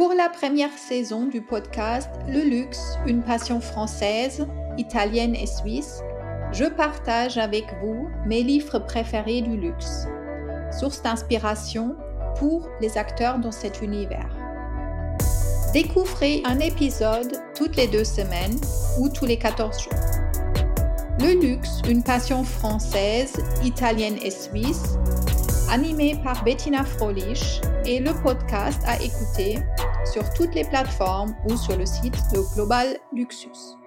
Pour la première saison du podcast Le luxe, une passion française, italienne et suisse, je partage avec vous mes livres préférés du luxe, source d'inspiration pour les acteurs dans cet univers. Découvrez un épisode toutes les deux semaines ou tous les 14 jours. Le luxe, une passion française, italienne et suisse, animé par Bettina Frolich et le podcast à écouter sur toutes les plateformes ou sur le site de Global Luxus.